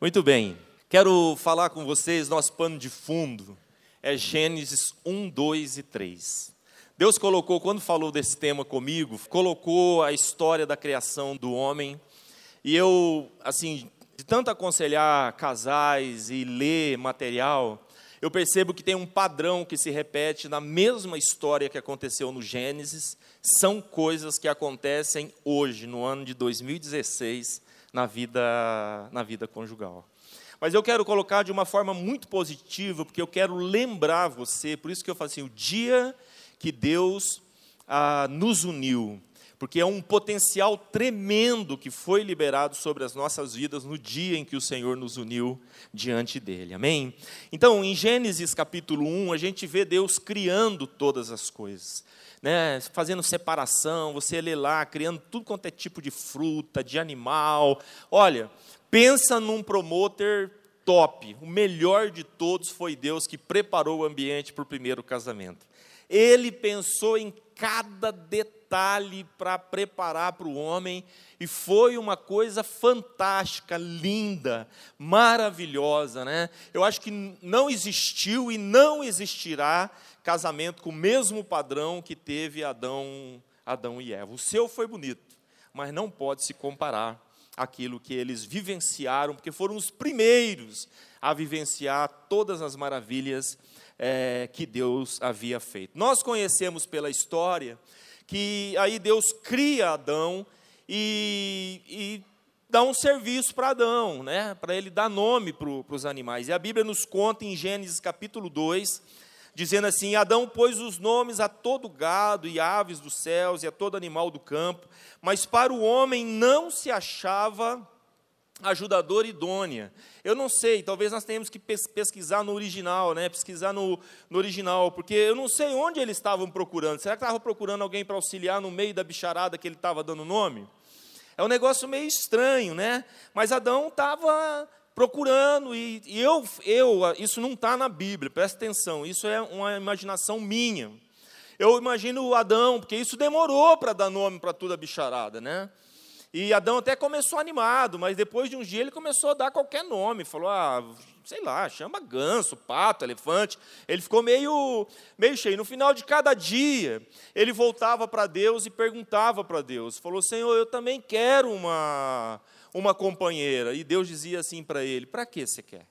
Muito bem. Quero falar com vocês, nosso pano de fundo é Gênesis 1, 2 e 3. Deus colocou, quando falou desse tema comigo, colocou a história da criação do homem. E eu, assim, de tanto aconselhar casais e ler material, eu percebo que tem um padrão que se repete na mesma história que aconteceu no Gênesis, são coisas que acontecem hoje, no ano de 2016, na vida, na vida conjugal. Mas eu quero colocar de uma forma muito positiva, porque eu quero lembrar você, por isso que eu falo assim, o dia que Deus ah, nos uniu, porque é um potencial tremendo que foi liberado sobre as nossas vidas no dia em que o Senhor nos uniu diante dele. Amém? Então, em Gênesis capítulo 1, a gente vê Deus criando todas as coisas né, fazendo separação, você lê lá, criando tudo quanto é tipo de fruta, de animal. Olha, pensa num promoter top. O melhor de todos foi Deus que preparou o ambiente para o primeiro casamento. Ele pensou em cada detalhe para preparar para o homem e foi uma coisa fantástica, linda, maravilhosa, né? Eu acho que não existiu e não existirá casamento com o mesmo padrão que teve Adão, Adão e Eva. O seu foi bonito, mas não pode se comparar aquilo que eles vivenciaram, porque foram os primeiros a vivenciar todas as maravilhas é, que Deus havia feito. Nós conhecemos pela história que aí Deus cria Adão e, e dá um serviço para Adão, né? para ele dar nome para os animais. E a Bíblia nos conta em Gênesis capítulo 2, dizendo assim: Adão pôs os nomes a todo gado e aves dos céus e a todo animal do campo, mas para o homem não se achava ajudador idônea. Eu não sei, talvez nós tenhamos que pesquisar no original, né? pesquisar no, no original, porque eu não sei onde eles estavam procurando. Será que estavam procurando alguém para auxiliar no meio da bicharada que ele estava dando nome? É um negócio meio estranho, né? Mas Adão estava procurando, e, e eu, eu, isso não está na Bíblia, presta atenção, isso é uma imaginação minha. Eu imagino Adão, porque isso demorou para dar nome para toda a bicharada, né? E Adão até começou animado, mas depois de um dia ele começou a dar qualquer nome. Falou, ah, sei lá, chama ganso, pato, elefante. Ele ficou meio, meio cheio. No final de cada dia, ele voltava para Deus e perguntava para Deus. Falou, Senhor, eu também quero uma, uma companheira. E Deus dizia assim para ele: Para que você quer?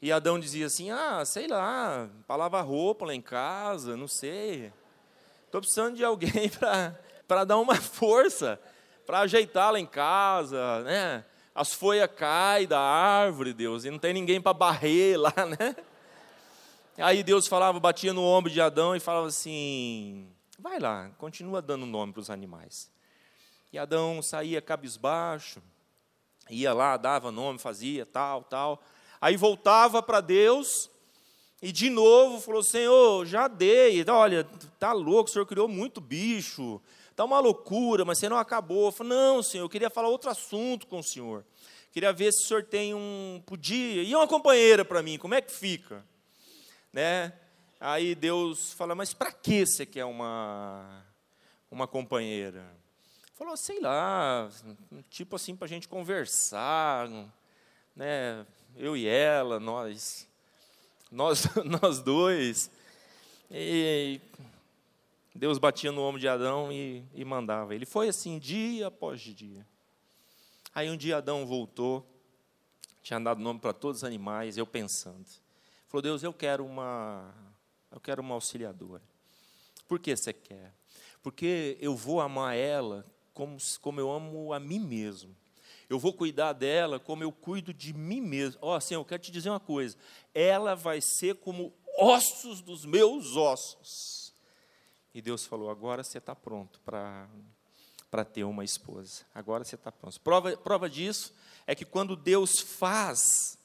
E Adão dizia assim: Ah, sei lá, palavra roupa lá em casa, não sei. Estou precisando de alguém para dar uma força, para ajeitar lá em casa, né? As folhas caem da árvore, Deus, e não tem ninguém para barrer lá, né? Aí Deus falava, batia no ombro de Adão e falava assim: Vai lá, continua dando nome para os animais. E Adão saía cabisbaixo, ia lá, dava nome, fazia tal, tal. Aí voltava para Deus e de novo falou: Senhor, já dei. Olha, tá louco, o Senhor criou muito bicho, tá uma loucura, mas você não acabou. Falei, não, Senhor, eu queria falar outro assunto com o Senhor. Queria ver se o Senhor tem um. Podia. E uma companheira para mim, como é que fica? Né? Aí Deus fala: Mas para que você quer uma, uma companheira? Falou, sei lá, tipo assim, para a gente conversar, né? Eu e ela, nós, nós, nós dois. E Deus batia no ombro de Adão e, e mandava. Ele foi assim, dia após dia. Aí um dia Adão voltou, tinha dado nome para todos os animais, eu pensando. Falou, Deus, eu quero uma, eu quero uma auxiliadora. Por que você quer? Porque eu vou amar ela como, como eu amo a mim mesmo. Eu vou cuidar dela como eu cuido de mim mesmo. Ó, oh, assim, eu quero te dizer uma coisa. Ela vai ser como ossos dos meus ossos. E Deus falou: agora você está pronto para ter uma esposa. Agora você está pronto. Prova, prova disso é que quando Deus faz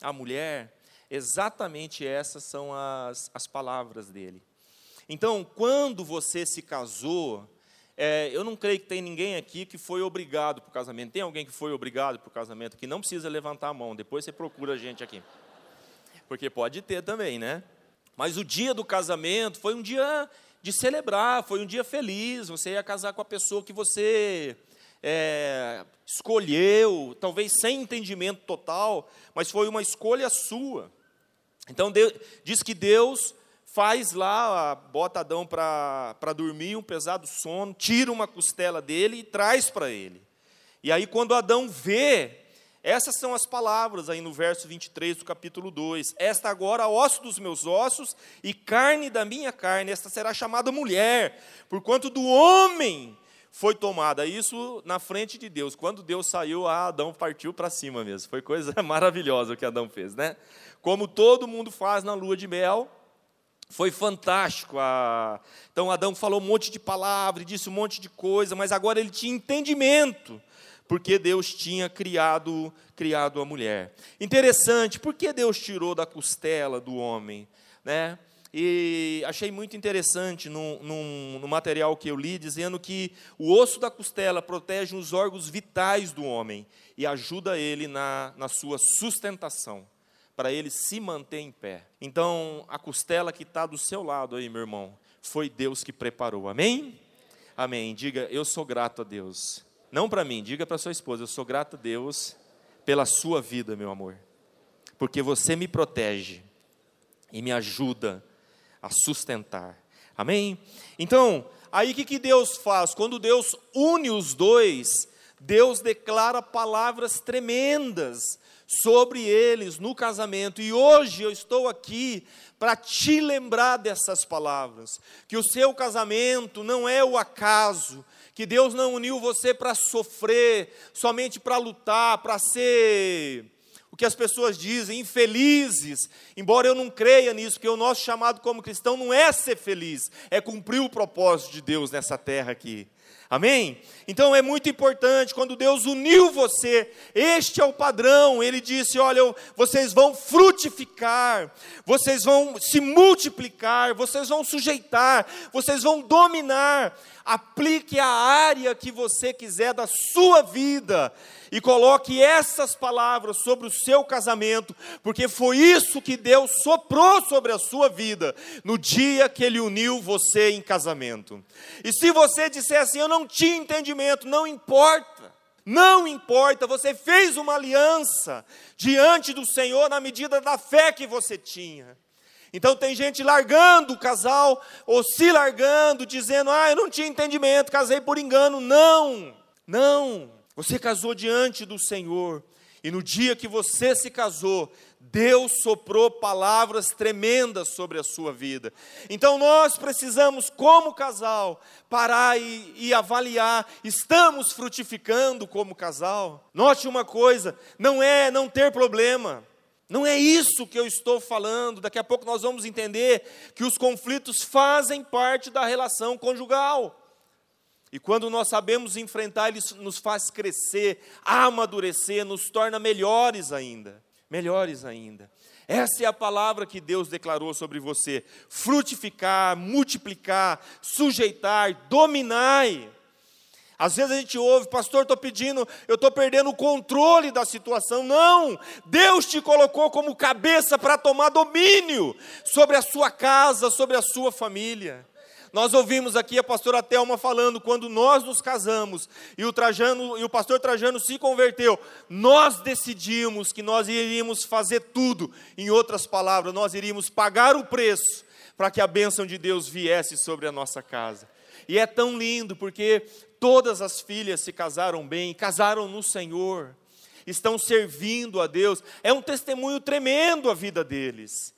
a mulher, exatamente essas são as, as palavras dele. Então, quando você se casou, é, eu não creio que tem ninguém aqui que foi obrigado para o casamento. Tem alguém que foi obrigado para o casamento que não precisa levantar a mão. Depois você procura a gente aqui. Porque pode ter também, né? Mas o dia do casamento foi um dia de celebrar, foi um dia feliz. Você ia casar com a pessoa que você é, escolheu, talvez sem entendimento total, mas foi uma escolha sua. Então Deus, diz que Deus faz lá, bota Adão para dormir, um pesado sono, tira uma costela dele e traz para ele. E aí, quando Adão vê, essas são as palavras aí no verso 23 do capítulo 2: Esta agora, osso dos meus ossos e carne da minha carne, esta será chamada mulher, porquanto do homem foi tomada. Isso na frente de Deus. Quando Deus saiu, Adão partiu para cima mesmo. Foi coisa maravilhosa o que Adão fez, né? Como todo mundo faz na lua de mel, foi fantástico. Então Adão falou um monte de palavras, disse um monte de coisa, mas agora ele tinha entendimento porque Deus tinha criado, criado a mulher. Interessante, por que Deus tirou da costela do homem? Né? E achei muito interessante no, no, no, material que eu li, dizendo que o osso da costela protege os órgãos vitais do homem e ajuda ele na, na sua sustentação, para ele se manter em pé. Então, a costela que está do seu lado aí, meu irmão, foi Deus que preparou. Amém? Amém. Diga, eu sou grato a Deus não para mim, diga para sua esposa: eu sou grato a Deus pela sua vida, meu amor, porque você me protege e me ajuda a sustentar. Amém? Então, aí o que, que Deus faz? Quando Deus une os dois, Deus declara palavras tremendas sobre eles no casamento. E hoje eu estou aqui para te lembrar dessas palavras, que o seu casamento não é o acaso, que Deus não uniu você para sofrer, somente para lutar, para ser o que as pessoas dizem, infelizes, embora eu não creia nisso, porque o nosso chamado como cristão não é ser feliz, é cumprir o propósito de Deus nessa terra aqui. Amém? Então é muito importante, quando Deus uniu você, este é o padrão. Ele disse: Olha, vocês vão frutificar, vocês vão se multiplicar, vocês vão sujeitar, vocês vão dominar. Aplique a área que você quiser da sua vida e coloque essas palavras sobre o seu casamento, porque foi isso que Deus soprou sobre a sua vida no dia que Ele uniu você em casamento. E se você disser assim, eu não tinha entendimento, não importa. Não importa, você fez uma aliança diante do Senhor na medida da fé que você tinha. Então tem gente largando o casal, ou se largando, dizendo: Ah, eu não tinha entendimento, casei por engano. Não, não. Você casou diante do Senhor, e no dia que você se casou, Deus soprou palavras tremendas sobre a sua vida. Então nós precisamos, como casal, parar e, e, avaliar: estamos frutificando como casal? Note uma coisa: não é não ter problema. Não é isso que eu estou falando. Daqui a pouco nós vamos entender que os conflitos fazem parte da relação conjugal. E quando nós sabemos enfrentar, ele nos faz crescer, amadurecer, nos torna melhores ainda. Melhores ainda. Essa é a palavra que Deus declarou sobre você: frutificar, multiplicar, sujeitar, dominai. Às vezes a gente ouve, pastor, estou pedindo, eu estou perdendo o controle da situação. Não! Deus te colocou como cabeça para tomar domínio sobre a sua casa, sobre a sua família. Nós ouvimos aqui a pastora Telma falando quando nós nos casamos e o Trajano e o pastor Trajano se converteu, nós decidimos que nós iríamos fazer tudo. Em outras palavras, nós iríamos pagar o preço para que a bênção de Deus viesse sobre a nossa casa. E é tão lindo porque todas as filhas se casaram bem, casaram no Senhor, estão servindo a Deus. É um testemunho tremendo a vida deles.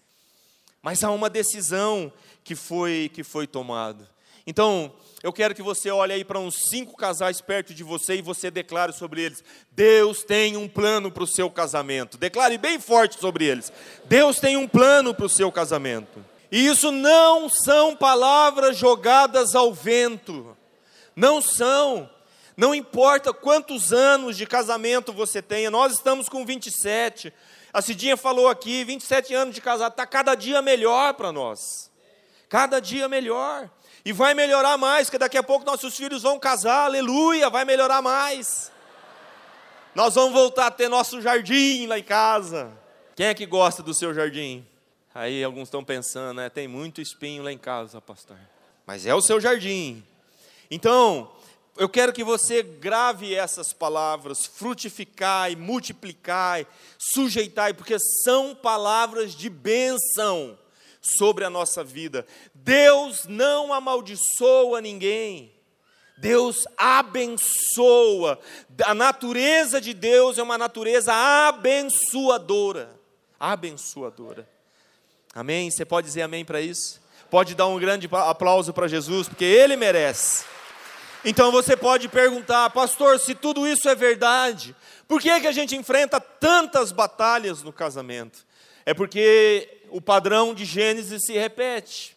Mas há uma decisão que foi que foi tomado. Então, eu quero que você olhe aí para uns cinco casais perto de você e você declare sobre eles: Deus tem um plano para o seu casamento. Declare bem forte sobre eles: Deus tem um plano para o seu casamento. E isso não são palavras jogadas ao vento. Não são. Não importa quantos anos de casamento você tenha, nós estamos com 27. A Cidinha falou aqui: 27 anos de casado, está cada dia melhor para nós cada dia melhor. E vai melhorar mais, porque daqui a pouco nossos filhos vão casar, aleluia, vai melhorar mais. Nós vamos voltar a ter nosso jardim lá em casa. Quem é que gosta do seu jardim? Aí alguns estão pensando, né? Tem muito espinho lá em casa, pastor. Mas é o seu jardim. Então, eu quero que você grave essas palavras, frutificai, multiplicai, sujeitai, porque são palavras de bênção sobre a nossa vida. Deus não amaldiçoa ninguém. Deus abençoa. A natureza de Deus é uma natureza abençoadora. Abençoadora. Amém? Você pode dizer amém para isso? Pode dar um grande aplauso para Jesus, porque Ele merece. Então você pode perguntar, pastor, se tudo isso é verdade, por que, é que a gente enfrenta tantas batalhas no casamento? É porque o padrão de Gênesis se repete.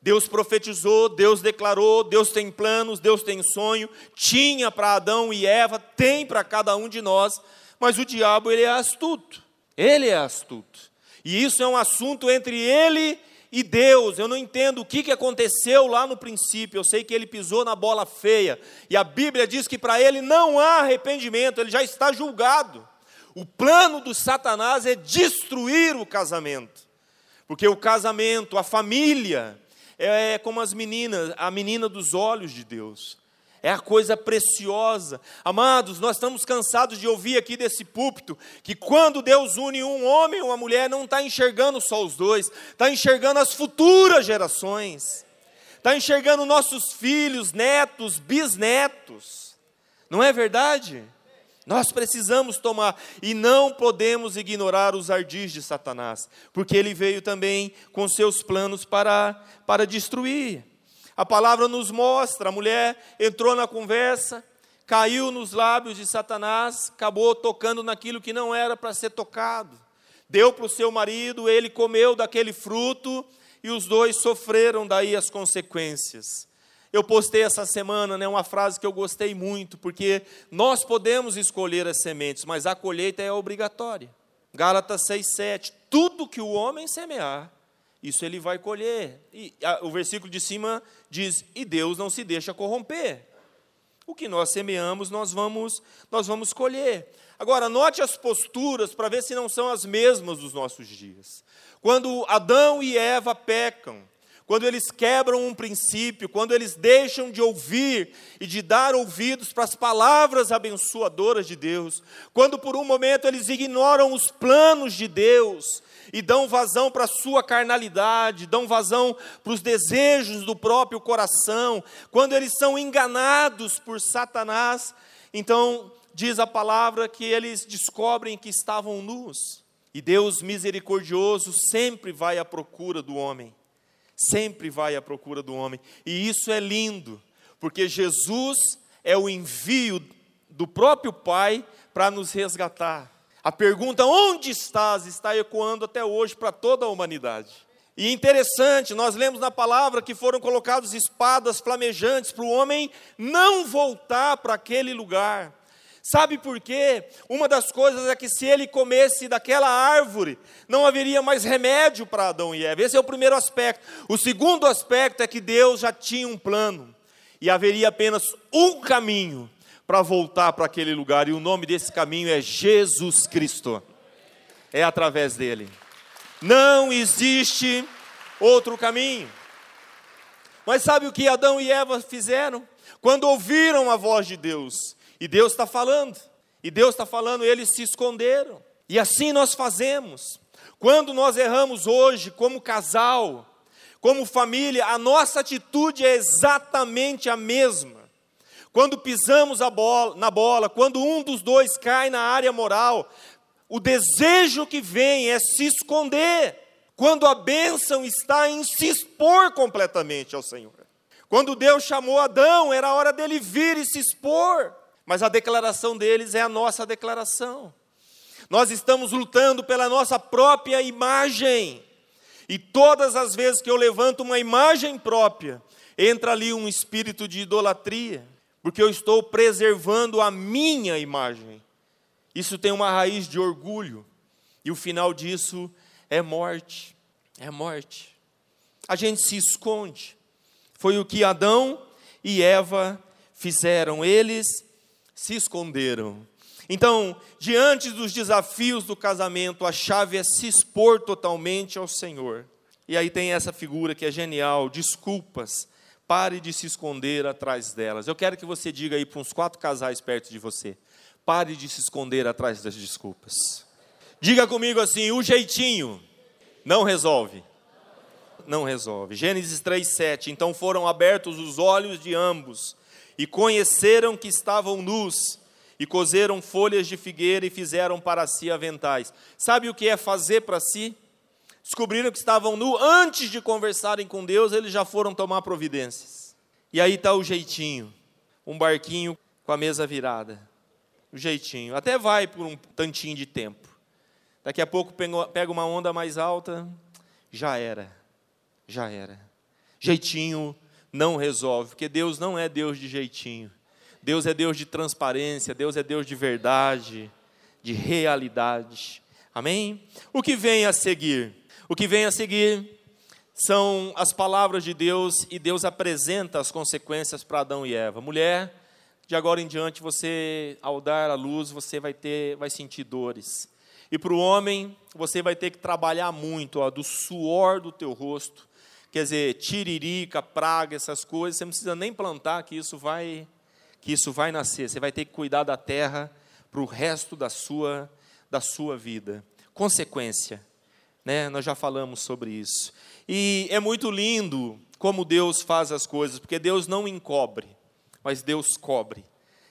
Deus profetizou, Deus declarou, Deus tem planos, Deus tem sonho, tinha para Adão e Eva, tem para cada um de nós, mas o diabo ele é astuto. Ele é astuto. E isso é um assunto entre ele e Deus. Eu não entendo o que, que aconteceu lá no princípio. Eu sei que ele pisou na bola feia. E a Bíblia diz que para ele não há arrependimento, ele já está julgado. O plano do Satanás é destruir o casamento. Porque o casamento, a família, é como as meninas, a menina dos olhos de Deus é a coisa preciosa. Amados, nós estamos cansados de ouvir aqui desse púlpito que quando Deus une um homem e uma mulher, não está enxergando só os dois, está enxergando as futuras gerações, está enxergando nossos filhos, netos, bisnetos. Não é verdade? Nós precisamos tomar e não podemos ignorar os ardis de Satanás, porque ele veio também com seus planos para, para destruir. A palavra nos mostra: a mulher entrou na conversa, caiu nos lábios de Satanás, acabou tocando naquilo que não era para ser tocado. Deu para o seu marido, ele comeu daquele fruto e os dois sofreram daí as consequências. Eu postei essa semana né, uma frase que eu gostei muito, porque nós podemos escolher as sementes, mas a colheita é obrigatória. Gálatas 6,7: Tudo que o homem semear, isso ele vai colher. E a, o versículo de cima diz: "E Deus não se deixa corromper". O que nós semeamos, nós vamos nós vamos colher. Agora, note as posturas para ver se não são as mesmas dos nossos dias. Quando Adão e Eva pecam, quando eles quebram um princípio, quando eles deixam de ouvir e de dar ouvidos para as palavras abençoadoras de Deus, quando por um momento eles ignoram os planos de Deus, e dão vazão para a sua carnalidade, dão vazão para os desejos do próprio coração, quando eles são enganados por Satanás, então diz a palavra que eles descobrem que estavam nus. E Deus misericordioso sempre vai à procura do homem, sempre vai à procura do homem, e isso é lindo, porque Jesus é o envio do próprio Pai para nos resgatar. A pergunta onde estás está ecoando até hoje para toda a humanidade. E interessante, nós lemos na palavra que foram colocadas espadas flamejantes para o homem não voltar para aquele lugar. Sabe por quê? Uma das coisas é que se ele comesse daquela árvore, não haveria mais remédio para Adão e Eva. Esse é o primeiro aspecto. O segundo aspecto é que Deus já tinha um plano e haveria apenas um caminho para voltar para aquele lugar, e o nome desse caminho é Jesus Cristo. É através dele. Não existe outro caminho. Mas sabe o que Adão e Eva fizeram? Quando ouviram a voz de Deus, e Deus está falando, e Deus está falando, eles se esconderam. E assim nós fazemos. Quando nós erramos hoje, como casal, como família, a nossa atitude é exatamente a mesma. Quando pisamos bola, na bola, quando um dos dois cai na área moral, o desejo que vem é se esconder. Quando a bênção está em se expor completamente ao Senhor. Quando Deus chamou Adão, era hora dele vir e se expor. Mas a declaração deles é a nossa declaração. Nós estamos lutando pela nossa própria imagem. E todas as vezes que eu levanto uma imagem própria, entra ali um espírito de idolatria porque eu estou preservando a minha imagem. Isso tem uma raiz de orgulho, e o final disso é morte. É morte. A gente se esconde. Foi o que Adão e Eva fizeram, eles se esconderam. Então, diante dos desafios do casamento, a chave é se expor totalmente ao Senhor. E aí tem essa figura que é genial: desculpas Pare de se esconder atrás delas. Eu quero que você diga aí para uns quatro casais perto de você: pare de se esconder atrás das desculpas. Diga comigo assim: o jeitinho não resolve. Não resolve. Gênesis 3:7. Então foram abertos os olhos de ambos e conheceram que estavam nus e cozeram folhas de figueira e fizeram para si aventais. Sabe o que é fazer para si? descobriram que estavam nu, antes de conversarem com Deus, eles já foram tomar providências. E aí está o jeitinho, um barquinho com a mesa virada. O jeitinho. Até vai por um tantinho de tempo. Daqui a pouco pega uma onda mais alta, já era. Já era. Jeitinho não resolve, porque Deus não é Deus de jeitinho. Deus é Deus de transparência, Deus é Deus de verdade, de realidade. Amém? O que vem a seguir? O que vem a seguir são as palavras de Deus e Deus apresenta as consequências para Adão e Eva. Mulher, de agora em diante você ao dar a luz, você vai ter vai sentir dores. E para o homem, você vai ter que trabalhar muito, ó, do suor do teu rosto. Quer dizer, tiririca, praga, essas coisas, você não precisa nem plantar que isso vai que isso vai nascer. Você vai ter que cuidar da terra para o resto da sua da sua vida. Consequência, né? Nós já falamos sobre isso. E é muito lindo como Deus faz as coisas, porque Deus não encobre, mas Deus cobre.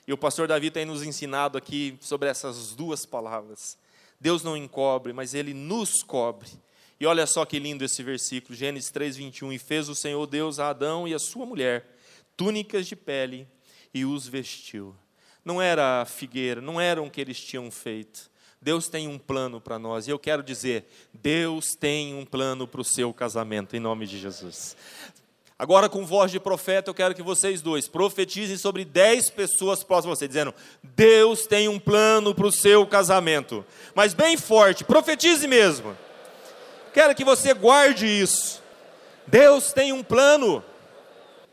E o pastor Davi tem nos ensinado aqui sobre essas duas palavras. Deus não encobre, mas ele nos cobre. E olha só que lindo esse versículo, Gênesis 3:21, e fez o Senhor Deus a Adão e a sua mulher túnicas de pele e os vestiu. Não era figueira, não eram o que eles tinham feito. Deus tem um plano para nós. E eu quero dizer, Deus tem um plano para o seu casamento, em nome de Jesus. Agora, com voz de profeta, eu quero que vocês dois profetizem sobre dez pessoas próximas a você, dizendo: Deus tem um plano para o seu casamento. Mas bem forte, profetize mesmo. Quero que você guarde isso. Deus tem um plano.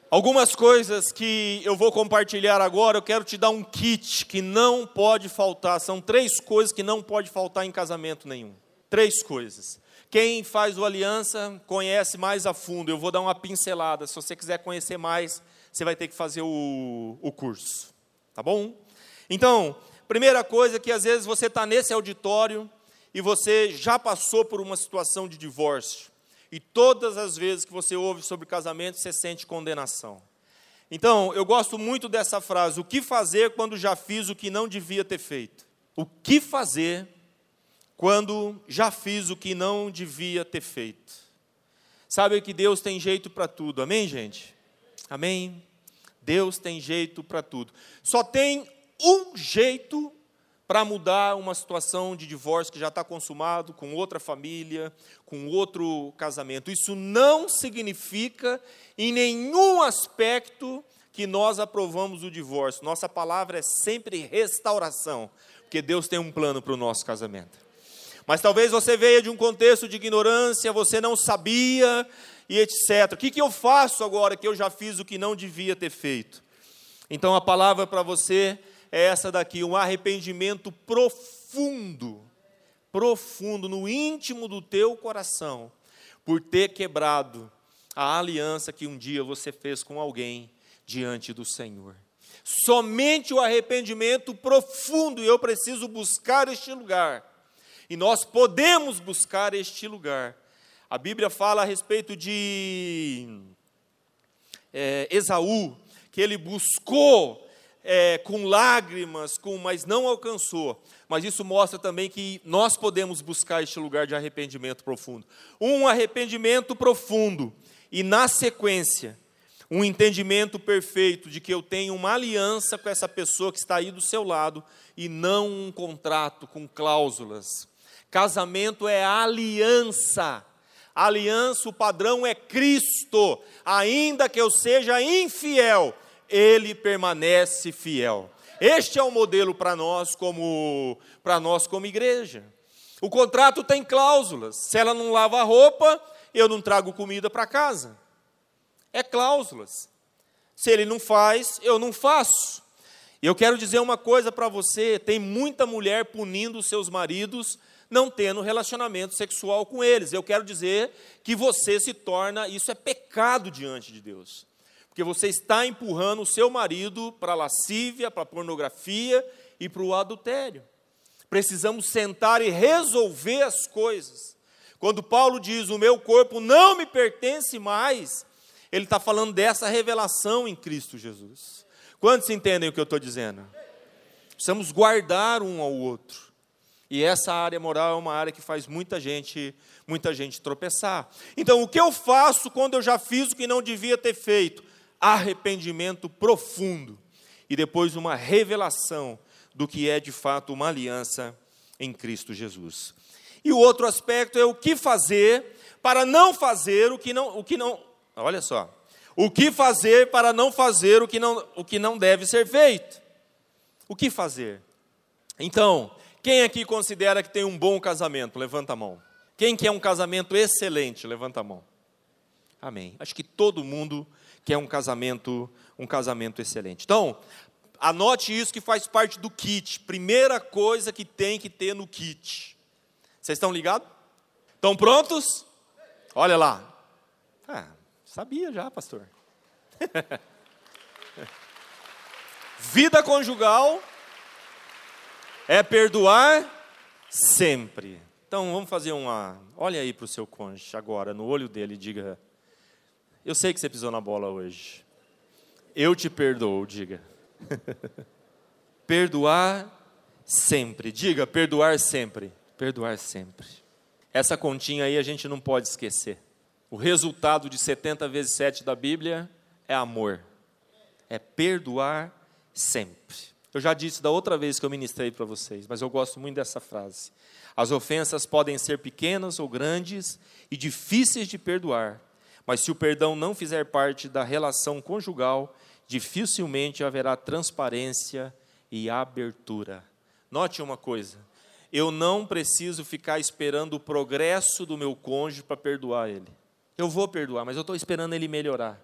Algumas coisas que eu vou compartilhar agora, eu quero te dar um kit que não pode faltar. São três coisas que não pode faltar em casamento nenhum. Três coisas. Quem faz o aliança conhece mais a fundo. Eu vou dar uma pincelada. Se você quiser conhecer mais, você vai ter que fazer o, o curso. Tá bom? Então, primeira coisa que às vezes você está nesse auditório e você já passou por uma situação de divórcio. E todas as vezes que você ouve sobre casamento, você sente condenação. Então, eu gosto muito dessa frase: o que fazer quando já fiz o que não devia ter feito? O que fazer quando já fiz o que não devia ter feito? Sabe que Deus tem jeito para tudo, amém, gente? Amém? Deus tem jeito para tudo. Só tem um jeito para mudar uma situação de divórcio que já está consumado com outra família, com outro casamento. Isso não significa em nenhum aspecto que nós aprovamos o divórcio. Nossa palavra é sempre restauração, porque Deus tem um plano para o nosso casamento. Mas talvez você veja de um contexto de ignorância, você não sabia e etc. O que, que eu faço agora que eu já fiz o que não devia ter feito? Então a palavra para você é essa daqui, um arrependimento profundo, profundo no íntimo do teu coração, por ter quebrado a aliança que um dia você fez com alguém diante do Senhor. Somente o arrependimento profundo, e eu preciso buscar este lugar. E nós podemos buscar este lugar. A Bíblia fala a respeito de é, Esaú, que ele buscou é, com lágrimas, com, mas não alcançou. Mas isso mostra também que nós podemos buscar este lugar de arrependimento profundo. Um arrependimento profundo e, na sequência, um entendimento perfeito de que eu tenho uma aliança com essa pessoa que está aí do seu lado e não um contrato com cláusulas. Casamento é aliança. Aliança, o padrão é Cristo. Ainda que eu seja infiel, ele permanece fiel. Este é o modelo para nós como para nós como igreja. O contrato tem cláusulas. Se ela não lava a roupa, eu não trago comida para casa. É cláusulas. Se ele não faz, eu não faço. E eu quero dizer uma coisa para você: tem muita mulher punindo seus maridos não tendo relacionamento sexual com eles. Eu quero dizer que você se torna, isso é pecado diante de Deus. Porque você está empurrando o seu marido para a lascívia, para a pornografia e para o adultério. Precisamos sentar e resolver as coisas. Quando Paulo diz: O meu corpo não me pertence mais, ele está falando dessa revelação em Cristo Jesus. Quantos entendem o que eu estou dizendo? Precisamos guardar um ao outro. E essa área moral é uma área que faz muita gente, muita gente tropeçar. Então, o que eu faço quando eu já fiz o que não devia ter feito? Arrependimento profundo e depois uma revelação do que é de fato uma aliança em Cristo Jesus. E o outro aspecto é o que fazer para não fazer o que não, o que não, olha só, o que fazer para não fazer o que não, o que não deve ser feito. O que fazer? Então, quem aqui considera que tem um bom casamento? Levanta a mão. Quem quer um casamento excelente? Levanta a mão. Amém. Acho que todo mundo quer um casamento, um casamento excelente. Então, anote isso que faz parte do kit. Primeira coisa que tem que ter no kit. Vocês estão ligados? Estão prontos? Olha lá. Ah, sabia já, pastor. Vida conjugal é perdoar sempre. Então vamos fazer uma. Olha aí para o seu cônjuge agora, no olho dele, diga: Eu sei que você pisou na bola hoje. Eu te perdoo, diga. perdoar sempre. Diga, perdoar sempre. Perdoar sempre. Essa continha aí a gente não pode esquecer. O resultado de 70 vezes 7 da Bíblia é amor. É perdoar sempre. Eu já disse da outra vez que eu ministrei para vocês, mas eu gosto muito dessa frase. As ofensas podem ser pequenas ou grandes e difíceis de perdoar, mas se o perdão não fizer parte da relação conjugal, dificilmente haverá transparência e abertura. Note uma coisa: eu não preciso ficar esperando o progresso do meu cônjuge para perdoar ele. Eu vou perdoar, mas eu estou esperando ele melhorar.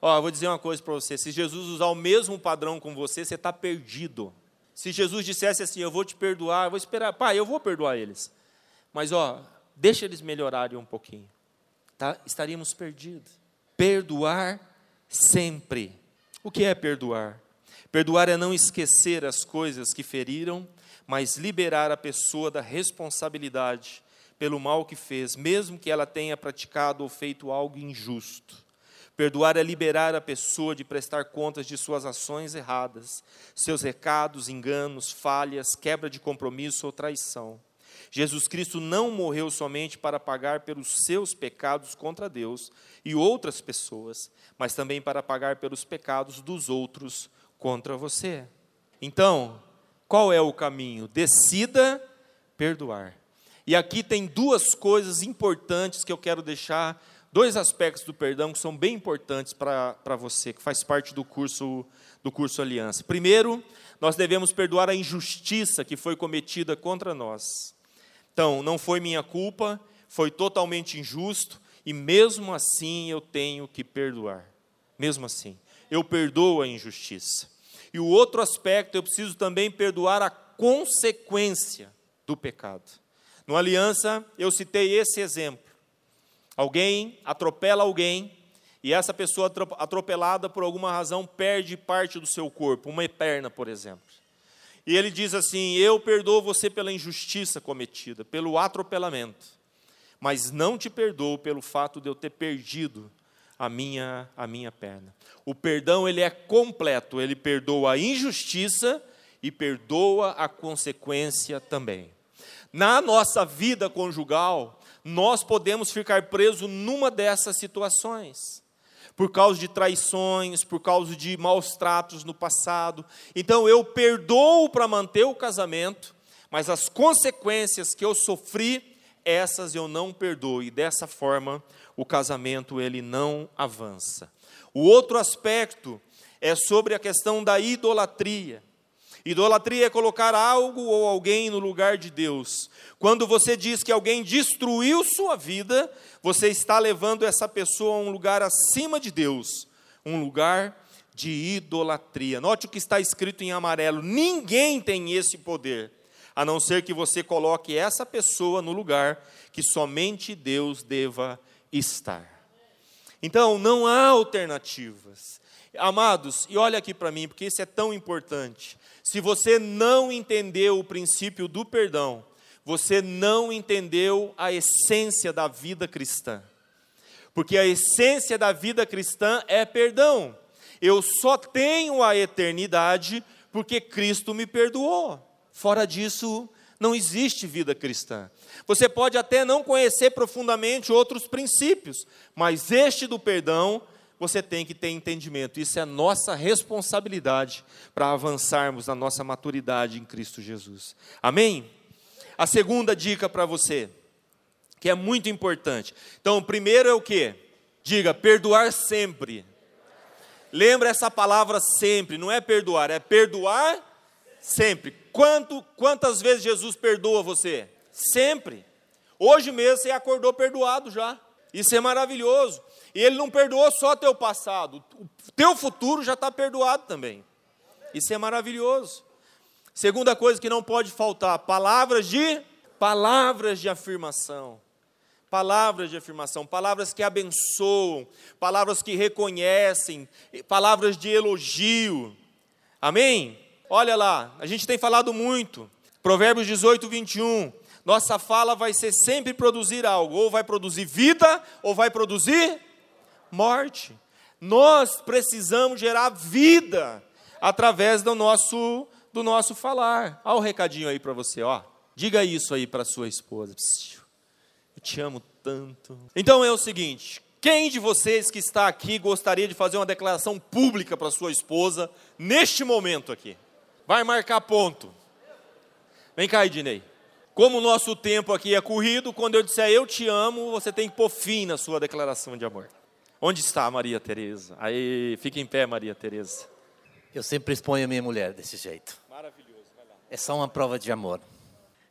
Ó, vou dizer uma coisa para você: se Jesus usar o mesmo padrão com você, você está perdido. Se Jesus dissesse assim, eu vou te perdoar, eu vou esperar, pai, eu vou perdoar eles. Mas ó, deixa eles melhorarem um pouquinho. Tá? Estaríamos perdidos. Perdoar sempre. O que é perdoar? Perdoar é não esquecer as coisas que feriram, mas liberar a pessoa da responsabilidade pelo mal que fez, mesmo que ela tenha praticado ou feito algo injusto. Perdoar é liberar a pessoa de prestar contas de suas ações erradas, seus recados, enganos, falhas, quebra de compromisso ou traição. Jesus Cristo não morreu somente para pagar pelos seus pecados contra Deus e outras pessoas, mas também para pagar pelos pecados dos outros contra você. Então, qual é o caminho? Decida perdoar. E aqui tem duas coisas importantes que eu quero deixar dois aspectos do perdão que são bem importantes para você, que faz parte do curso, do curso Aliança. Primeiro, nós devemos perdoar a injustiça que foi cometida contra nós. Então, não foi minha culpa, foi totalmente injusto, e mesmo assim eu tenho que perdoar. Mesmo assim, eu perdoo a injustiça. E o outro aspecto, eu preciso também perdoar a consequência do pecado. No Aliança, eu citei esse exemplo. Alguém atropela alguém e essa pessoa atropelada por alguma razão perde parte do seu corpo, uma perna, por exemplo. E ele diz assim: Eu perdoo você pela injustiça cometida, pelo atropelamento, mas não te perdoo pelo fato de eu ter perdido a minha a minha perna. O perdão ele é completo, ele perdoa a injustiça e perdoa a consequência também. Na nossa vida conjugal, nós podemos ficar presos numa dessas situações, por causa de traições, por causa de maus tratos no passado. Então eu perdoo para manter o casamento, mas as consequências que eu sofri, essas eu não perdoo, e dessa forma o casamento ele não avança. O outro aspecto é sobre a questão da idolatria. Idolatria é colocar algo ou alguém no lugar de Deus. Quando você diz que alguém destruiu sua vida, você está levando essa pessoa a um lugar acima de Deus, um lugar de idolatria. Note o que está escrito em amarelo: ninguém tem esse poder, a não ser que você coloque essa pessoa no lugar que somente Deus deva estar. Então, não há alternativas. Amados, e olha aqui para mim, porque isso é tão importante. Se você não entendeu o princípio do perdão, você não entendeu a essência da vida cristã. Porque a essência da vida cristã é perdão. Eu só tenho a eternidade porque Cristo me perdoou. Fora disso, não existe vida cristã. Você pode até não conhecer profundamente outros princípios, mas este do perdão você tem que ter entendimento. Isso é nossa responsabilidade para avançarmos na nossa maturidade em Cristo Jesus. Amém? A segunda dica para você, que é muito importante. Então, o primeiro é o que? Diga, perdoar sempre. Lembra essa palavra sempre, não é perdoar, é perdoar sempre. Quanto, quantas vezes Jesus perdoa você? Sempre. Hoje mesmo você acordou perdoado já. Isso é maravilhoso. E Ele não perdoou só teu passado, o teu futuro já está perdoado também. Isso é maravilhoso. Segunda coisa que não pode faltar: palavras de palavras de afirmação. Palavras de afirmação, palavras que abençoam, palavras que reconhecem, palavras de elogio. Amém? Olha lá, a gente tem falado muito. Provérbios 18, 21. Nossa fala vai ser sempre produzir algo, ou vai produzir vida, ou vai produzir morte. Nós precisamos gerar vida através do nosso do nosso falar. Olha o recadinho aí para você, ó. Diga isso aí para sua esposa. Eu te amo tanto. Então é o seguinte, quem de vocês que está aqui gostaria de fazer uma declaração pública para sua esposa neste momento aqui? Vai marcar ponto. Vem cá, Ednei. Como o nosso tempo aqui é corrido, quando eu disser eu te amo, você tem que pôr fim na sua declaração de amor. Onde está a Maria Tereza? Aí, fica em pé, Maria Tereza. Eu sempre exponho a minha mulher desse jeito. Maravilhoso, vai lá. É só uma prova de amor.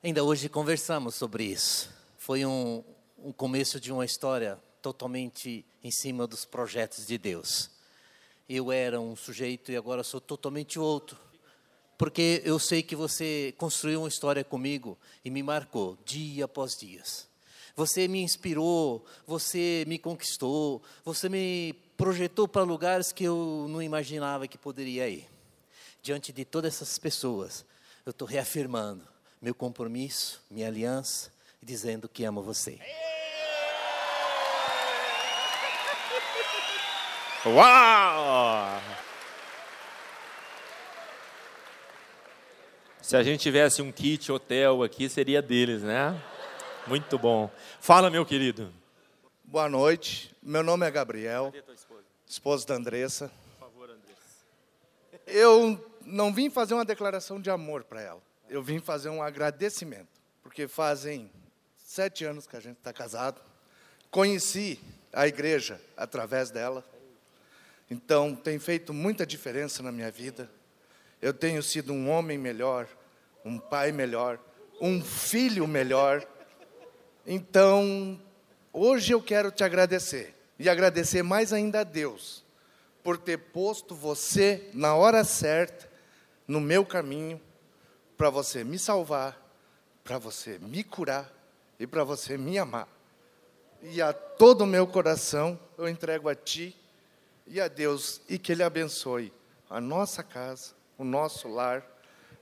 Ainda hoje conversamos sobre isso. Foi um, um começo de uma história totalmente em cima dos projetos de Deus. Eu era um sujeito e agora sou totalmente outro. Porque eu sei que você construiu uma história comigo e me marcou dia após dias. Você me inspirou, você me conquistou, você me projetou para lugares que eu não imaginava que poderia ir. Diante de todas essas pessoas, eu estou reafirmando meu compromisso, minha aliança, dizendo que amo você. Uau! Se a gente tivesse um kit hotel aqui, seria deles, né? Muito bom. Fala, meu querido. Boa noite. Meu nome é Gabriel. Cadê tua esposa? Esposa da Andressa. Por favor, Andressa. Eu não vim fazer uma declaração de amor para ela. Eu vim fazer um agradecimento. Porque fazem sete anos que a gente está casado. Conheci a igreja através dela. Então, tem feito muita diferença na minha vida. Eu tenho sido um homem melhor, um pai melhor, um filho melhor. Então, hoje eu quero te agradecer e agradecer mais ainda a Deus por ter posto você na hora certa no meu caminho para você me salvar, para você me curar e para você me amar. E a todo o meu coração eu entrego a ti e a Deus e que ele abençoe a nossa casa, o nosso lar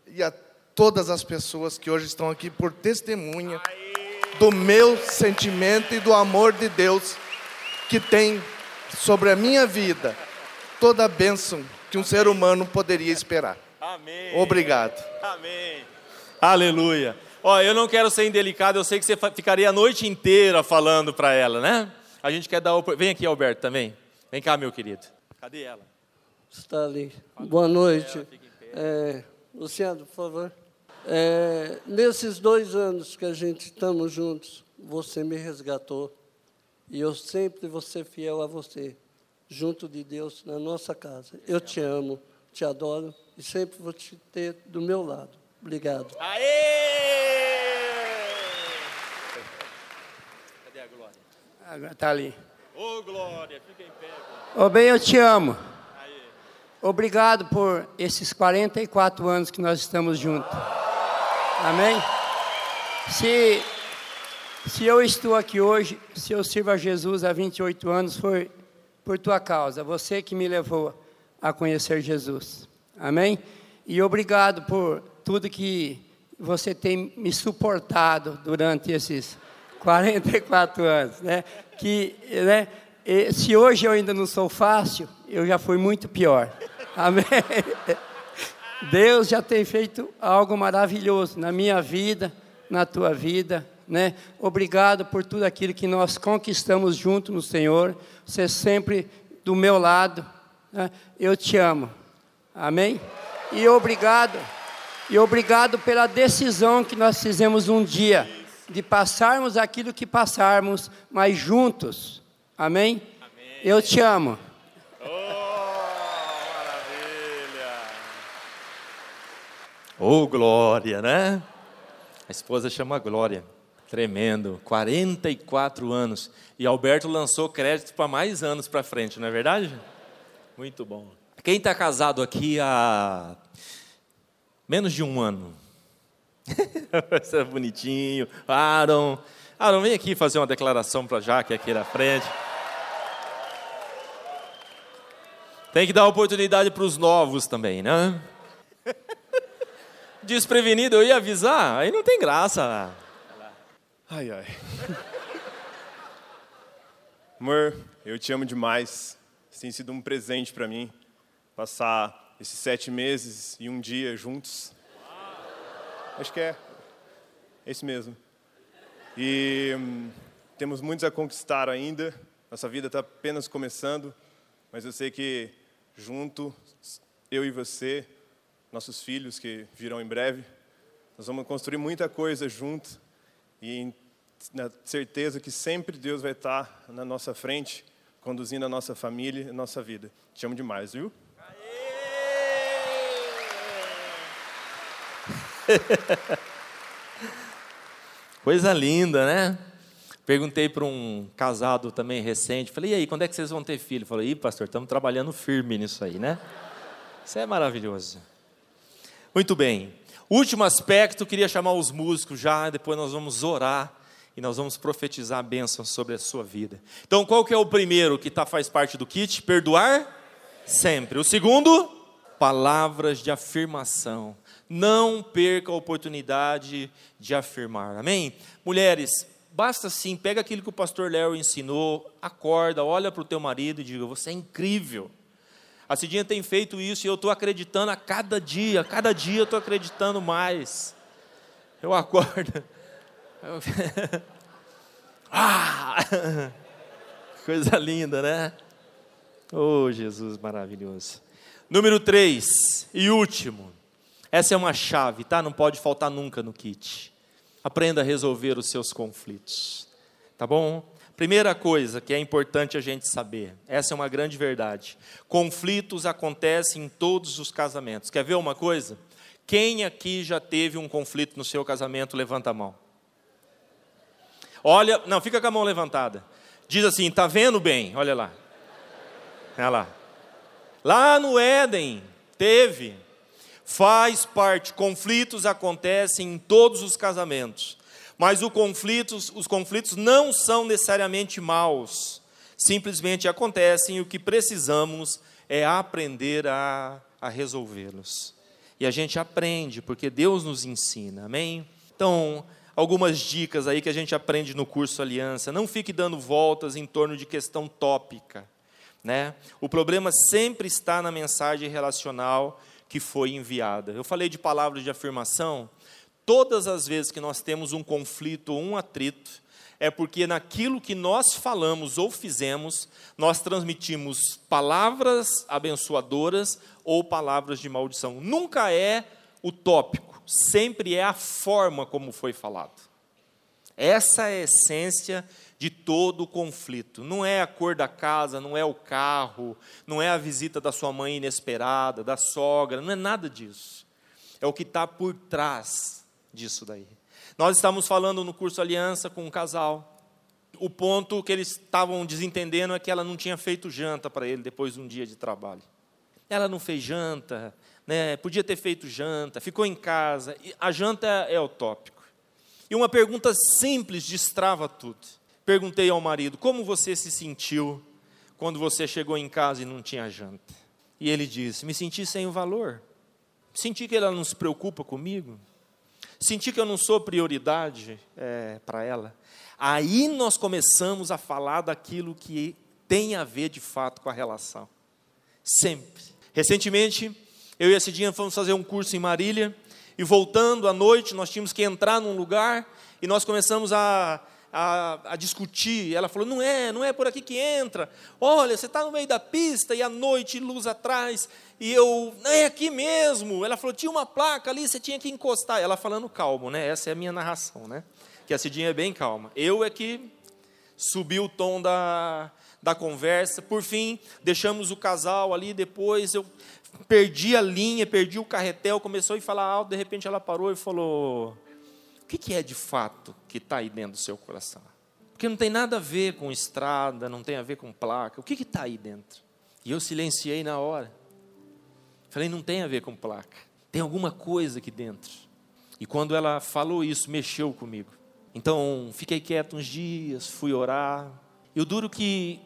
e a todas as pessoas que hoje estão aqui por testemunha do meu sentimento e do amor de Deus que tem sobre a minha vida toda a bênção que um ser humano poderia esperar. Amém. Obrigado. Amém. Aleluia. Ó, eu não quero ser indelicado, eu sei que você ficaria a noite inteira falando para ela, né? A gente quer dar. Vem aqui, Alberto, também. Vem cá, meu querido. Cadê ela? Está ali. Boa noite. É, Luciano, por favor. É, nesses dois anos que a gente estamos juntos, você me resgatou. E eu sempre vou ser fiel a você, junto de Deus, na nossa casa. Eu te amo, te adoro e sempre vou te ter do meu lado. Obrigado. Aê! Cadê a Glória? Está ali. Ô, Glória, fica em pé. Ô, bem, eu te amo. Obrigado por esses 44 anos que nós estamos juntos. Amém? Se, se eu estou aqui hoje, se eu sirvo a Jesus há 28 anos, foi por tua causa, você que me levou a conhecer Jesus. Amém? E obrigado por tudo que você tem me suportado durante esses 44 anos, né? Que, né? Se hoje eu ainda não sou fácil, eu já fui muito pior. Amém? Deus já tem feito algo maravilhoso na minha vida, na tua vida, né? Obrigado por tudo aquilo que nós conquistamos junto no Senhor. Você sempre do meu lado. Né? Eu te amo. Amém? E obrigado. E obrigado pela decisão que nós fizemos um dia de passarmos aquilo que passarmos, mas juntos. Amém? Amém. Eu te amo. Oh, maravilha! Oh, glória, né? A esposa chama Glória. Tremendo. 44 anos. E Alberto lançou crédito para mais anos para frente, não é verdade? Muito bom. Quem está casado aqui há menos de um ano? Você é bonitinho. Aaron. Aaron, vem aqui fazer uma declaração para Jaque aqui na frente. Tem que dar oportunidade para os novos também, né? Desprevenido, eu ia avisar, aí não tem graça. Ai, ai. Amor, eu te amo demais. Tem sido um presente para mim passar esses sete meses e um dia juntos. Acho que é. É isso mesmo. E hum, temos muitos a conquistar ainda. Nossa vida está apenas começando, mas eu sei que junto, eu e você, nossos filhos que virão em breve, nós vamos construir muita coisa junto e na certeza que sempre Deus vai estar na nossa frente, conduzindo a nossa família e a nossa vida. Te amo demais, viu? Coisa linda, né? Perguntei para um casado também recente, falei, e aí, quando é que vocês vão ter filho? Falei, ih, pastor, estamos trabalhando firme nisso aí, né? Isso é maravilhoso. Muito bem. Último aspecto, queria chamar os músicos já, depois nós vamos orar e nós vamos profetizar bênçãos sobre a sua vida. Então, qual que é o primeiro que tá, faz parte do kit? Perdoar sempre. O segundo, palavras de afirmação. Não perca a oportunidade de afirmar. Amém? Mulheres, basta sim, pega aquilo que o pastor Léo ensinou, acorda, olha para o teu marido e diga: Você é incrível. A Cidinha tem feito isso e eu estou acreditando a cada dia, a cada dia eu estou acreditando mais. Eu acordo. ah! Coisa linda, né? Oh, Jesus maravilhoso. Número 3 e último. Essa é uma chave, tá? Não pode faltar nunca no kit. Aprenda a resolver os seus conflitos. Tá bom? Primeira coisa que é importante a gente saber, essa é uma grande verdade. Conflitos acontecem em todos os casamentos. Quer ver uma coisa? Quem aqui já teve um conflito no seu casamento, levanta a mão. Olha, não, fica com a mão levantada. Diz assim: "Tá vendo bem? Olha lá. Olha lá. Lá no Éden teve faz parte, conflitos acontecem em todos os casamentos. Mas conflitos, os conflitos não são necessariamente maus, simplesmente acontecem e o que precisamos é aprender a, a resolvê-los. E a gente aprende, porque Deus nos ensina, amém? Então, algumas dicas aí que a gente aprende no curso Aliança. Não fique dando voltas em torno de questão tópica. Né? O problema sempre está na mensagem relacional que foi enviada. Eu falei de palavras de afirmação, Todas as vezes que nós temos um conflito ou um atrito, é porque naquilo que nós falamos ou fizemos, nós transmitimos palavras abençoadoras ou palavras de maldição. Nunca é o tópico, sempre é a forma como foi falado. Essa é a essência de todo o conflito. Não é a cor da casa, não é o carro, não é a visita da sua mãe inesperada, da sogra, não é nada disso. É o que está por trás disso daí. Nós estávamos falando no curso Aliança com um casal. O ponto que eles estavam desentendendo é que ela não tinha feito janta para ele depois de um dia de trabalho. Ela não fez janta, né? podia ter feito janta, ficou em casa. A janta é o tópico. E uma pergunta simples destrava tudo. Perguntei ao marido: como você se sentiu quando você chegou em casa e não tinha janta? E ele disse: Me senti sem valor. Senti que ela não se preocupa comigo. Senti que eu não sou prioridade é, para ela. Aí nós começamos a falar daquilo que tem a ver de fato com a relação. Sempre. Recentemente, eu e a Cidinha fomos fazer um curso em Marília e voltando à noite, nós tínhamos que entrar num lugar e nós começamos a, a, a, discutir. Ela falou: não é, não é por aqui que entra. Olha, você está no meio da pista e à noite, luz atrás. E eu, é aqui mesmo. Ela falou: tinha uma placa ali, você tinha que encostar. Ela falando calmo, né? Essa é a minha narração, né? Que a Cidinha é bem calma. Eu é que subi o tom da, da conversa. Por fim, deixamos o casal ali. Depois eu perdi a linha, perdi o carretel, começou a falar alto, de repente ela parou e falou: que, que é de fato que está aí dentro do seu coração? Porque não tem nada a ver com estrada, não tem a ver com placa. O que está aí dentro? E eu silenciei na hora. Falei: Não tem a ver com placa. Tem alguma coisa aqui dentro. E quando ela falou isso, mexeu comigo. Então, fiquei quieto uns dias, fui orar. Eu duro que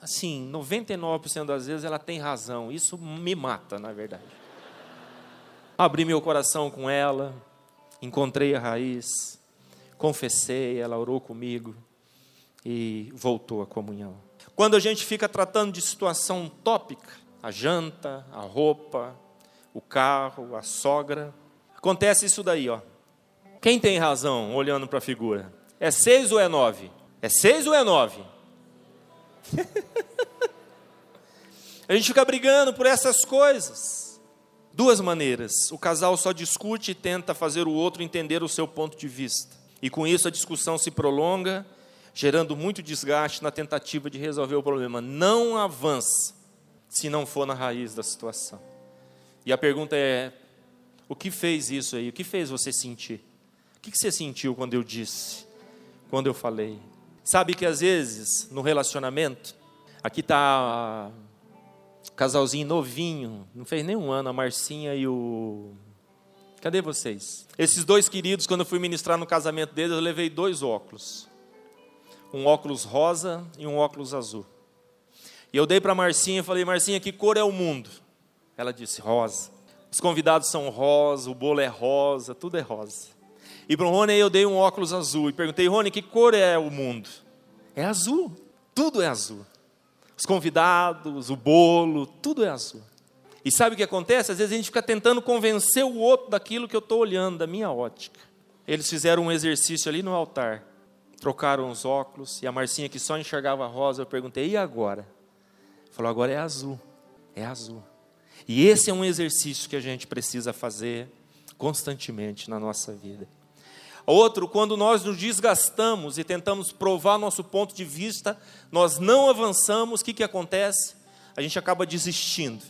assim, 99% das vezes ela tem razão. Isso me mata, na verdade. Abri meu coração com ela, encontrei a raiz, confessei, ela orou comigo e voltou à comunhão. Quando a gente fica tratando de situação tópica, a janta, a roupa, o carro, a sogra, acontece isso daí, ó. Quem tem razão olhando para a figura? É seis ou é nove? É seis ou é nove? a gente fica brigando por essas coisas. Duas maneiras. O casal só discute e tenta fazer o outro entender o seu ponto de vista. E com isso a discussão se prolonga, gerando muito desgaste na tentativa de resolver o problema. Não avança se não for na raiz da situação. E a pergunta é: o que fez isso aí? O que fez você sentir? O que você sentiu quando eu disse? Quando eu falei? Sabe que às vezes, no relacionamento, aqui está casalzinho novinho, não fez nem um ano, a Marcinha e o. Cadê vocês? Esses dois queridos, quando eu fui ministrar no casamento deles, eu levei dois óculos. Um óculos rosa e um óculos azul. E eu dei para a Marcinha e falei, Marcinha, que cor é o mundo? Ela disse, rosa. Os convidados são rosa, o bolo é rosa, tudo é rosa. E para o Rony eu dei um óculos azul e perguntei, Rony, que cor é o mundo? É azul, tudo é azul. Os convidados, o bolo, tudo é azul. E sabe o que acontece? Às vezes a gente fica tentando convencer o outro daquilo que eu estou olhando, da minha ótica. Eles fizeram um exercício ali no altar, trocaram os óculos, e a Marcinha que só enxergava rosa, eu perguntei, e agora? Falou, agora é azul, é azul. E esse é um exercício que a gente precisa fazer constantemente na nossa vida. Outro, quando nós nos desgastamos e tentamos provar nosso ponto de vista, nós não avançamos, o que, que acontece? A gente acaba desistindo.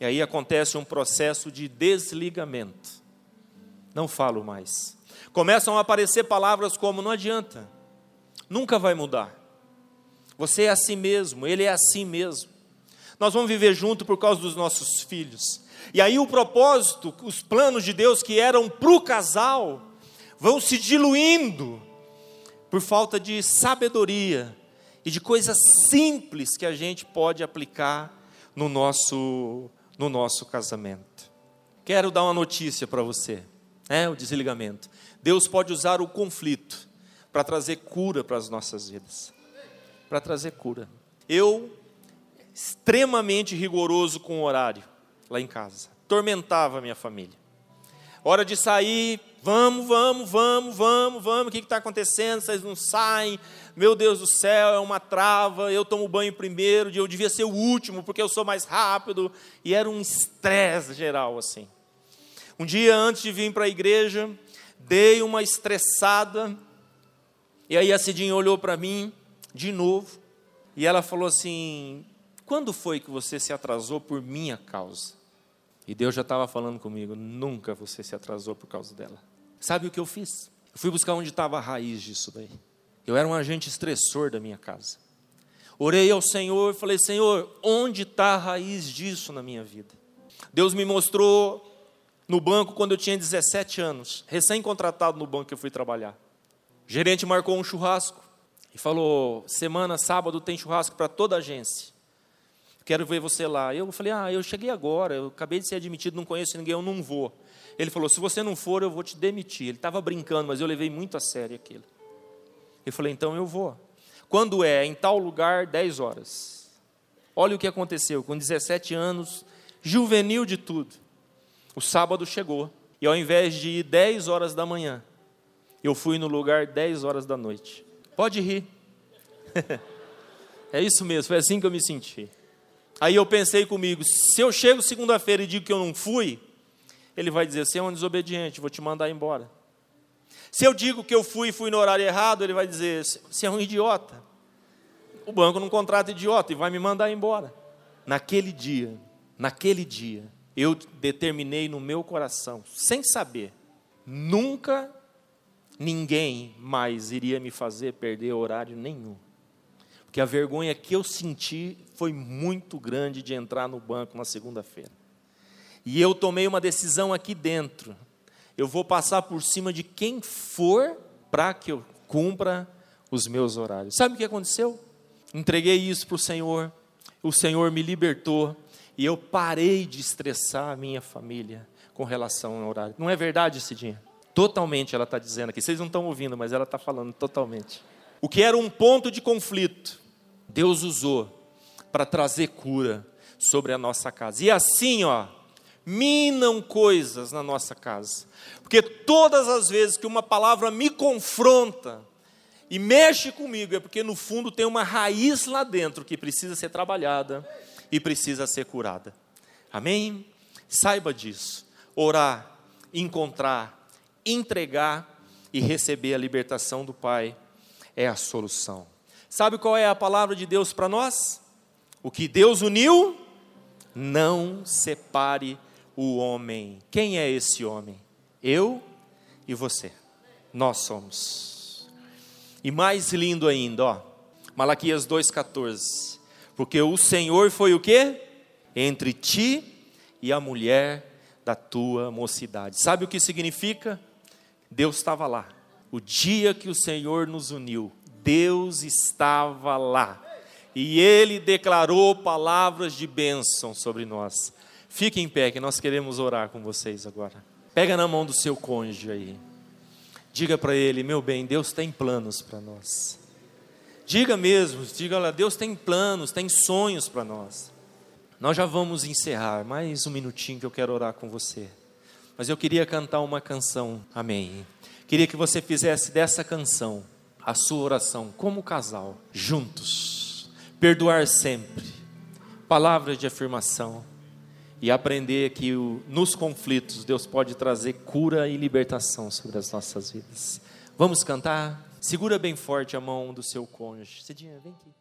E aí acontece um processo de desligamento. Não falo mais. Começam a aparecer palavras como: não adianta, nunca vai mudar. Você é assim mesmo, ele é assim mesmo. Nós vamos viver junto por causa dos nossos filhos. E aí o propósito, os planos de Deus que eram para o casal, vão se diluindo por falta de sabedoria e de coisas simples que a gente pode aplicar no nosso, no nosso casamento. Quero dar uma notícia para você, né, o desligamento. Deus pode usar o conflito para trazer cura para as nossas vidas. Para trazer cura. Eu, extremamente rigoroso com o horário lá em casa, tormentava a minha família. Hora de sair, Vamos, vamos, vamos, vamos, vamos, o que está acontecendo? Vocês não saem, meu Deus do céu, é uma trava, eu tomo banho primeiro, eu devia ser o último, porque eu sou mais rápido, e era um estresse geral assim. Um dia antes de vir para a igreja, dei uma estressada, e aí a Cidinha olhou para mim, de novo, e ela falou assim: quando foi que você se atrasou por minha causa? E Deus já estava falando comigo: nunca você se atrasou por causa dela. Sabe o que eu fiz? Eu fui buscar onde estava a raiz disso daí. Eu era um agente estressor da minha casa. Orei ao Senhor e falei: Senhor, onde está a raiz disso na minha vida? Deus me mostrou no banco quando eu tinha 17 anos, recém-contratado no banco que eu fui trabalhar. O gerente marcou um churrasco. E falou: semana, sábado tem churrasco para toda a agência. Quero ver você lá. Eu falei: ah, eu cheguei agora, eu acabei de ser admitido, não conheço ninguém, eu não vou. Ele falou: se você não for, eu vou te demitir. Ele estava brincando, mas eu levei muito a sério aquilo. Eu falei: então eu vou. Quando é? Em tal lugar, 10 horas. Olha o que aconteceu. Com 17 anos, juvenil de tudo. O sábado chegou. E ao invés de ir 10 horas da manhã, eu fui no lugar 10 horas da noite. Pode rir. é isso mesmo, foi assim que eu me senti. Aí eu pensei comigo: se eu chego segunda-feira e digo que eu não fui, ele vai dizer: você é um desobediente, vou te mandar embora. Se eu digo que eu fui e fui no horário errado, ele vai dizer: você é um idiota. O banco não contrata idiota e vai me mandar embora. Naquele dia, naquele dia, eu determinei no meu coração, sem saber, nunca ninguém mais iria me fazer perder horário nenhum. Porque a vergonha que eu senti foi muito grande de entrar no banco na segunda-feira. E eu tomei uma decisão aqui dentro. Eu vou passar por cima de quem for para que eu cumpra os meus horários. Sabe o que aconteceu? Entreguei isso para o Senhor, o Senhor me libertou e eu parei de estressar a minha família com relação ao horário. Não é verdade, Cidinha? Totalmente ela está dizendo aqui. Vocês não estão ouvindo, mas ela está falando totalmente. O que era um ponto de conflito, Deus usou para trazer cura sobre a nossa casa. E assim, ó, minam coisas na nossa casa. Porque todas as vezes que uma palavra me confronta e mexe comigo, é porque no fundo tem uma raiz lá dentro que precisa ser trabalhada e precisa ser curada. Amém? Saiba disso. Orar, encontrar, entregar e receber a libertação do Pai é a solução. Sabe qual é a palavra de Deus para nós? O que Deus uniu, não separe o homem. Quem é esse homem? Eu e você. Nós somos. E mais lindo ainda, ó. Malaquias 2:14. Porque o Senhor foi o quê? Entre ti e a mulher da tua mocidade. Sabe o que significa? Deus estava lá. O dia que o Senhor nos uniu, Deus estava lá. E ele declarou palavras de bênção sobre nós. Fique em pé, que nós queremos orar com vocês agora. Pega na mão do seu cônjuge aí. Diga para ele, meu bem, Deus tem planos para nós. Diga mesmo, diga lá, Deus tem planos, tem sonhos para nós. Nós já vamos encerrar, mais um minutinho que eu quero orar com você mas eu queria cantar uma canção, amém. Queria que você fizesse dessa canção a sua oração como casal, juntos, perdoar sempre, palavras de afirmação e aprender que o, nos conflitos Deus pode trazer cura e libertação sobre as nossas vidas. Vamos cantar? Segura bem forte a mão do seu cônjuge. Cidinha, vem aqui.